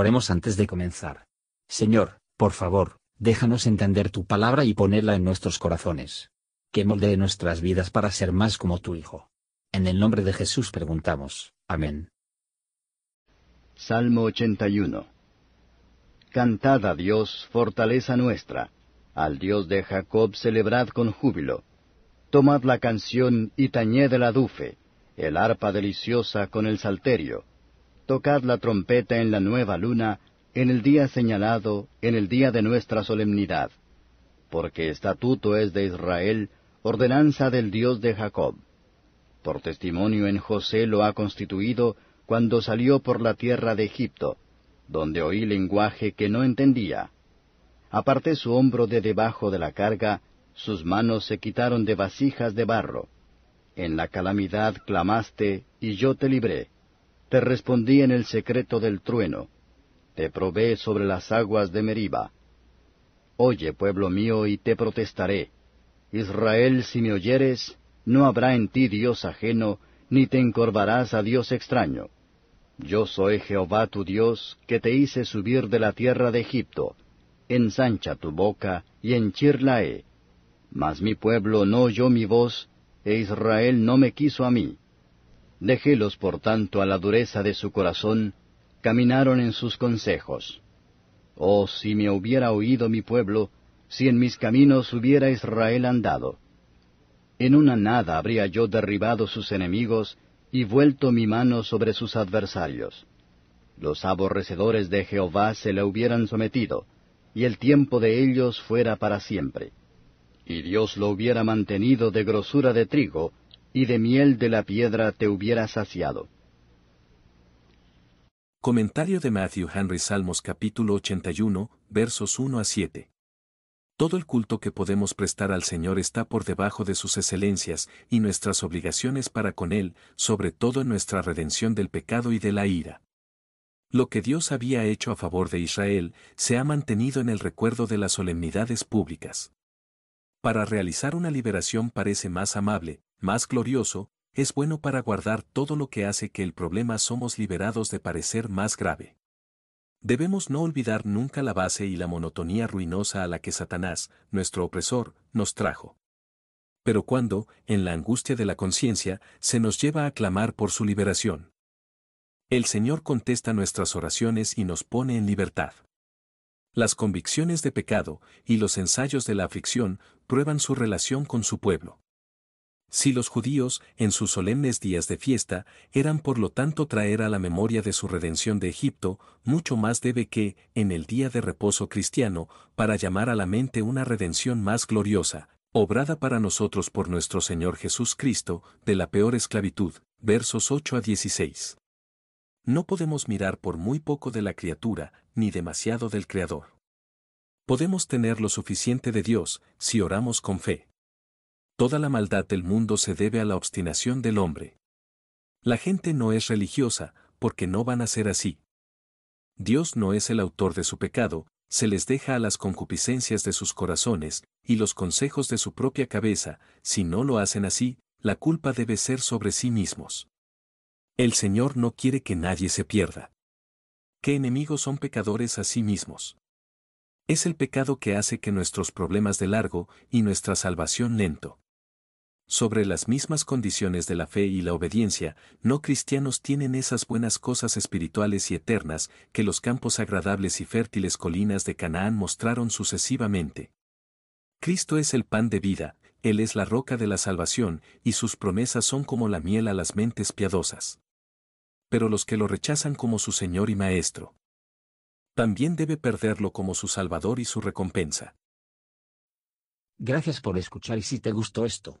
Oremos antes de comenzar. Señor, por favor, déjanos entender tu palabra y ponerla en nuestros corazones. Que moldee nuestras vidas para ser más como tu Hijo. En el nombre de Jesús preguntamos. Amén. Salmo 81 Cantad a Dios, fortaleza nuestra. Al Dios de Jacob celebrad con júbilo. Tomad la canción y tañed el adufe, el arpa deliciosa con el salterio tocad la trompeta en la nueva luna, en el día señalado, en el día de nuestra solemnidad. Porque estatuto es de Israel, ordenanza del Dios de Jacob. Por testimonio en José lo ha constituido cuando salió por la tierra de Egipto, donde oí lenguaje que no entendía. Aparté su hombro de debajo de la carga, sus manos se quitaron de vasijas de barro. En la calamidad clamaste, y yo te libré te respondí en el secreto del trueno, te probé sobre las aguas de Meriba. Oye, pueblo mío, y te protestaré. Israel, si me oyeres, no habrá en ti Dios ajeno, ni te encorvarás a Dios extraño. Yo soy Jehová tu Dios, que te hice subir de la tierra de Egipto. Ensancha tu boca y henchirlae. Mas mi pueblo no oyó mi voz, e Israel no me quiso a mí. Dejélos por tanto a la dureza de su corazón, caminaron en sus consejos. Oh, si me hubiera oído mi pueblo, si en mis caminos hubiera Israel andado. En una nada habría yo derribado sus enemigos y vuelto mi mano sobre sus adversarios. Los aborrecedores de Jehová se le hubieran sometido, y el tiempo de ellos fuera para siempre. Y Dios lo hubiera mantenido de grosura de trigo, y de miel de la piedra te hubiera saciado. Comentario de Matthew Henry Salmos capítulo 81, versos 1 a 7. Todo el culto que podemos prestar al Señor está por debajo de sus excelencias y nuestras obligaciones para con Él, sobre todo en nuestra redención del pecado y de la ira. Lo que Dios había hecho a favor de Israel se ha mantenido en el recuerdo de las solemnidades públicas. Para realizar una liberación parece más amable, más glorioso, es bueno para guardar todo lo que hace que el problema somos liberados de parecer más grave. Debemos no olvidar nunca la base y la monotonía ruinosa a la que Satanás, nuestro opresor, nos trajo. Pero cuando, en la angustia de la conciencia, se nos lleva a clamar por su liberación. El Señor contesta nuestras oraciones y nos pone en libertad. Las convicciones de pecado y los ensayos de la aflicción prueban su relación con su pueblo. Si los judíos, en sus solemnes días de fiesta, eran por lo tanto traer a la memoria de su redención de Egipto, mucho más debe que, en el día de reposo cristiano, para llamar a la mente una redención más gloriosa, obrada para nosotros por nuestro Señor Jesús Cristo, de la peor esclavitud. Versos 8 a 16. No podemos mirar por muy poco de la criatura, ni demasiado del Creador. Podemos tener lo suficiente de Dios, si oramos con fe. Toda la maldad del mundo se debe a la obstinación del hombre. La gente no es religiosa, porque no van a ser así. Dios no es el autor de su pecado, se les deja a las concupiscencias de sus corazones, y los consejos de su propia cabeza, si no lo hacen así, la culpa debe ser sobre sí mismos. El Señor no quiere que nadie se pierda. ¿Qué enemigos son pecadores a sí mismos? Es el pecado que hace que nuestros problemas de largo y nuestra salvación lento. Sobre las mismas condiciones de la fe y la obediencia, no cristianos tienen esas buenas cosas espirituales y eternas que los campos agradables y fértiles colinas de Canaán mostraron sucesivamente. Cristo es el pan de vida, Él es la roca de la salvación, y sus promesas son como la miel a las mentes piadosas. Pero los que lo rechazan como su Señor y Maestro, también debe perderlo como su Salvador y su recompensa. Gracias por escuchar y si te gustó esto